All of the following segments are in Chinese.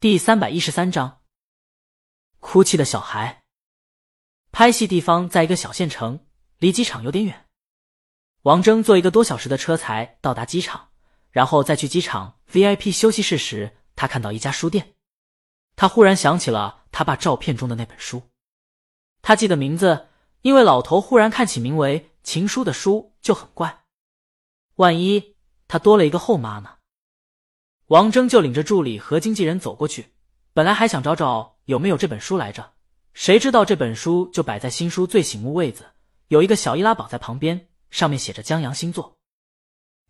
第三百一十三章，哭泣的小孩。拍戏地方在一个小县城，离机场有点远。王峥坐一个多小时的车才到达机场，然后再去机场 VIP 休息室时，他看到一家书店。他忽然想起了他爸照片中的那本书，他记得名字，因为老头忽然看起名为《情书》的书就很怪。万一他多了一个后妈呢？王峥就领着助理和经纪人走过去，本来还想找找有没有这本书来着，谁知道这本书就摆在新书最醒目位子，有一个小易拉宝在旁边，上面写着江阳星座。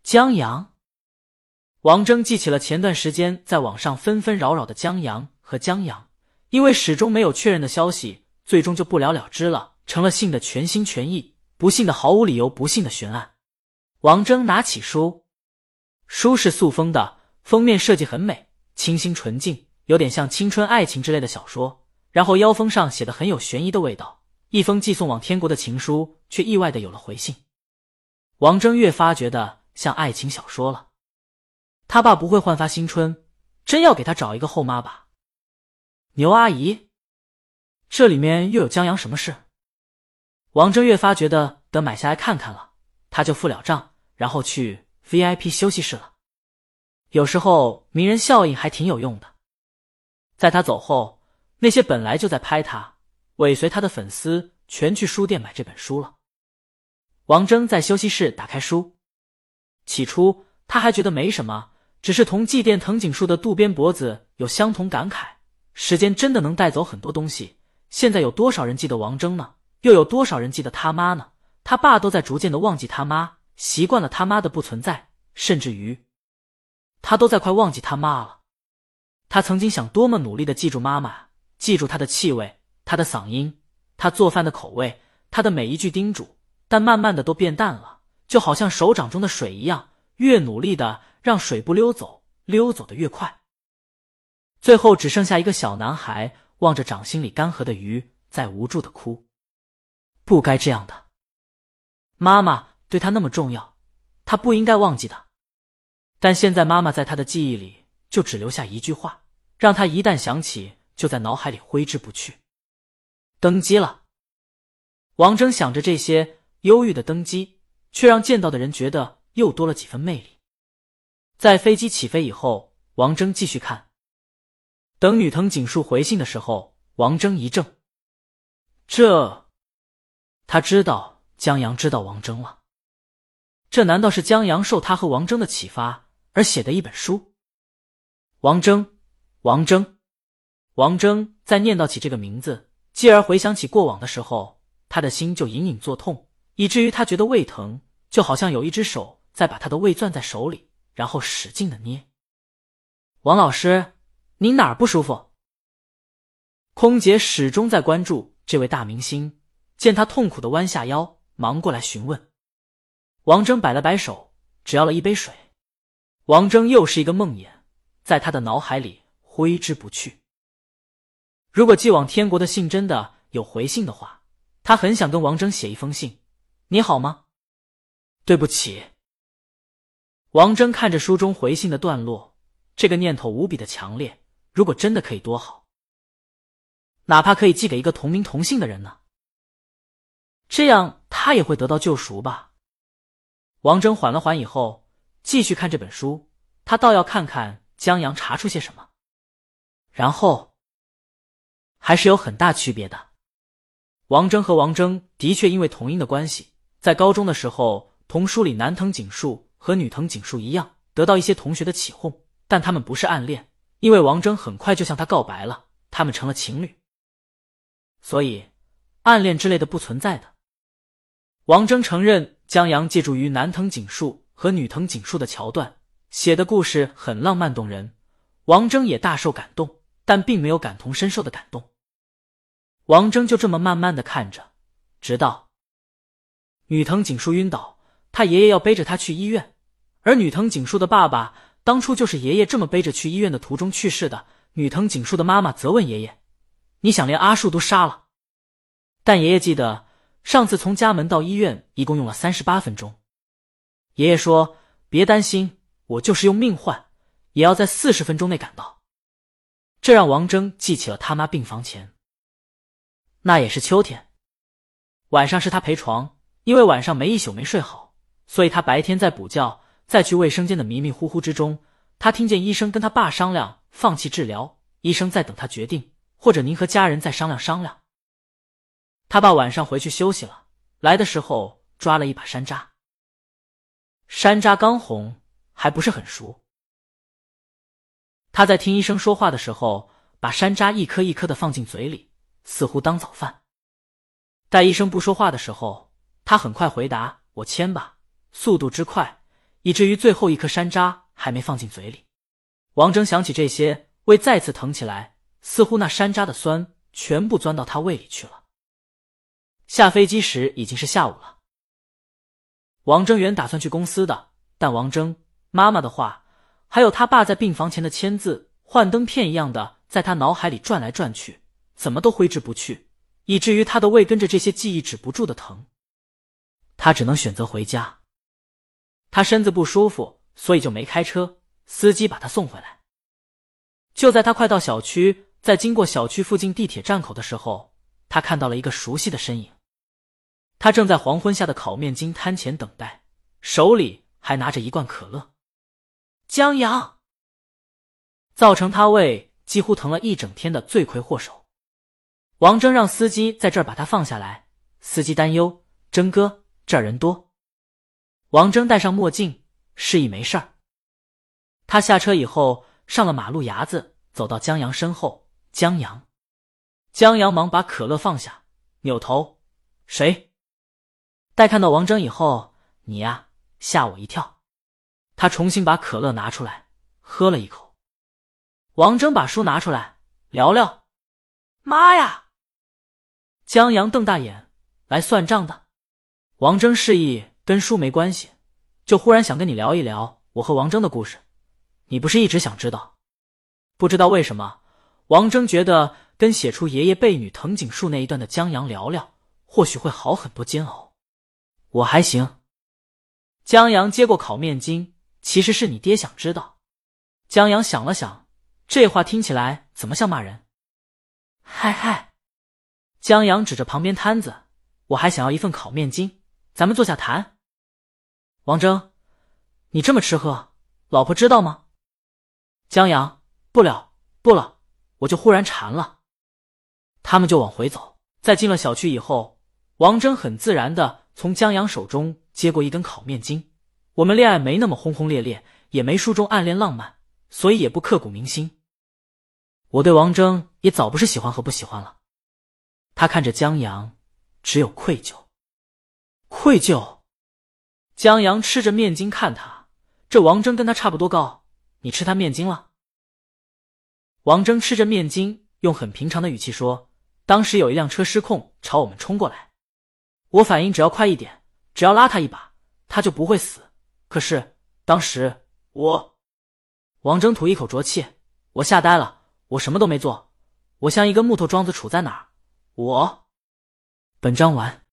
江阳，王峥记起了前段时间在网上纷纷扰扰的江阳和江阳，因为始终没有确认的消息，最终就不了了之了，成了信的全心全意，不信的毫无理由，不信的悬案。王峥拿起书，书是塑封的。封面设计很美，清新纯净，有点像青春爱情之类的小说。然后腰封上写的很有悬疑的味道，一封寄送往天国的情书，却意外的有了回信。王峥越发觉得像爱情小说了。他爸不会焕发新春，真要给他找一个后妈吧？牛阿姨，这里面又有江阳什么事？王峥越发觉得得买下来看看了，他就付了账，然后去 VIP 休息室了。有时候名人效应还挺有用的。在他走后，那些本来就在拍他、尾随他的粉丝，全去书店买这本书了。王峥在休息室打开书，起初他还觉得没什么，只是同祭奠藤井树的渡边博子有相同感慨：时间真的能带走很多东西。现在有多少人记得王峥呢？又有多少人记得他妈呢？他爸都在逐渐的忘记他妈，习惯了他妈的不存在，甚至于。他都在快忘记他妈了。他曾经想多么努力的记住妈妈，记住她的气味、她的嗓音、她做饭的口味、她的每一句叮嘱，但慢慢的都变淡了，就好像手掌中的水一样，越努力的让水不溜走，溜走的越快。最后只剩下一个小男孩望着掌心里干涸的鱼，在无助的哭。不该这样的，妈妈对他那么重要，他不应该忘记的。但现在，妈妈在他的记忆里就只留下一句话，让他一旦想起，就在脑海里挥之不去。登机了，王峥想着这些，忧郁的登机，却让见到的人觉得又多了几分魅力。在飞机起飞以后，王峥继续看。等女藤井树回信的时候，王峥一怔，这，他知道江阳知道王峥了，这难道是江阳受他和王峥的启发？而写的一本书，王峥，王峥，王峥在念叨起这个名字，继而回想起过往的时候，他的心就隐隐作痛，以至于他觉得胃疼，就好像有一只手在把他的胃攥在手里，然后使劲的捏。王老师，您哪儿不舒服？空姐始终在关注这位大明星，见他痛苦的弯下腰，忙过来询问。王峥摆了摆手，只要了一杯水。王峥又是一个梦魇，在他的脑海里挥之不去。如果寄往天国的信真的有回信的话，他很想跟王峥写一封信：“你好吗？对不起。”王峥看着书中回信的段落，这个念头无比的强烈。如果真的可以多好，哪怕可以寄给一个同名同姓的人呢？这样他也会得到救赎吧。王峥缓了缓以后。继续看这本书，他倒要看看江阳查出些什么。然后，还是有很大区别的。王峥和王峥的确因为同音的关系，在高中的时候同书里男藤井树和女藤井树一样，得到一些同学的起哄。但他们不是暗恋，因为王峥很快就向他告白了，他们成了情侣。所以，暗恋之类的不存在的。王峥承认江阳借助于男藤井树。和女藤井树的桥段写的故事很浪漫动人，王峥也大受感动，但并没有感同身受的感动。王峥就这么慢慢的看着，直到女藤井树晕倒，他爷爷要背着他去医院，而女藤井树的爸爸当初就是爷爷这么背着去医院的途中去世的。女藤井树的妈妈责问爷爷：“你想连阿树都杀了？”但爷爷记得上次从家门到医院一共用了三十八分钟。爷爷说：“别担心，我就是用命换，也要在四十分钟内赶到。”这让王峥记起了他妈病房前。那也是秋天，晚上是他陪床，因为晚上没一宿没睡好，所以他白天在补觉。在去卫生间的迷迷糊糊之中，他听见医生跟他爸商量放弃治疗，医生在等他决定，或者您和家人再商量商量。他爸晚上回去休息了，来的时候抓了一把山楂，山楂刚红，还不是很熟。他在听医生说话的时候，把山楂一颗一颗的放进嘴里，似乎当早饭。待医生不说话的时候，他很快回答：“我签吧。”速度之快。以至于最后一颗山楂还没放进嘴里，王峥想起这些，胃再次疼起来，似乎那山楂的酸全部钻到他胃里去了。下飞机时已经是下午了。王峥原打算去公司的，但王峥妈妈的话，还有他爸在病房前的签字，幻灯片一样的在他脑海里转来转去，怎么都挥之不去，以至于他的胃跟着这些记忆止不住的疼。他只能选择回家。他身子不舒服，所以就没开车。司机把他送回来。就在他快到小区，在经过小区附近地铁站口的时候，他看到了一个熟悉的身影。他正在黄昏下的烤面筋摊前等待，手里还拿着一罐可乐。江阳，造成他胃几乎疼了一整天的罪魁祸首。王峥让司机在这儿把他放下来。司机担忧：“征哥，这儿人多。”王峥戴上墨镜，示意没事儿。他下车以后，上了马路牙子，走到江阳身后。江阳，江阳忙把可乐放下，扭头：“谁？”待看到王峥以后，你呀，吓我一跳。他重新把可乐拿出来，喝了一口。王峥把书拿出来，聊聊。妈呀！江阳瞪大眼，来算账的。王峥示意。跟书没关系，就忽然想跟你聊一聊我和王峥的故事。你不是一直想知道？不知道为什么，王峥觉得跟写出爷爷被女藤井树那一段的江阳聊聊，或许会好很多煎熬。我还行。江阳接过烤面筋，其实是你爹想知道。江阳想了想，这话听起来怎么像骂人？嗨嗨！江阳指着旁边摊子，我还想要一份烤面筋，咱们坐下谈。王峥，你这么吃喝，老婆知道吗？江阳，不了，不了，我就忽然馋了。他们就往回走，在进了小区以后，王峥很自然的从江阳手中接过一根烤面筋。我们恋爱没那么轰轰烈烈，也没书中暗恋浪漫，所以也不刻骨铭心。我对王峥也早不是喜欢和不喜欢了。他看着江阳，只有愧疚，愧疚。江阳吃着面筋看他，这王峥跟他差不多高，你吃他面筋了？王峥吃着面筋，用很平常的语气说：“当时有一辆车失控朝我们冲过来，我反应只要快一点，只要拉他一把，他就不会死。可是当时我……”王征吐一口浊气：“我吓呆了，我什么都没做，我像一根木头桩子杵在哪儿。”我。本章完。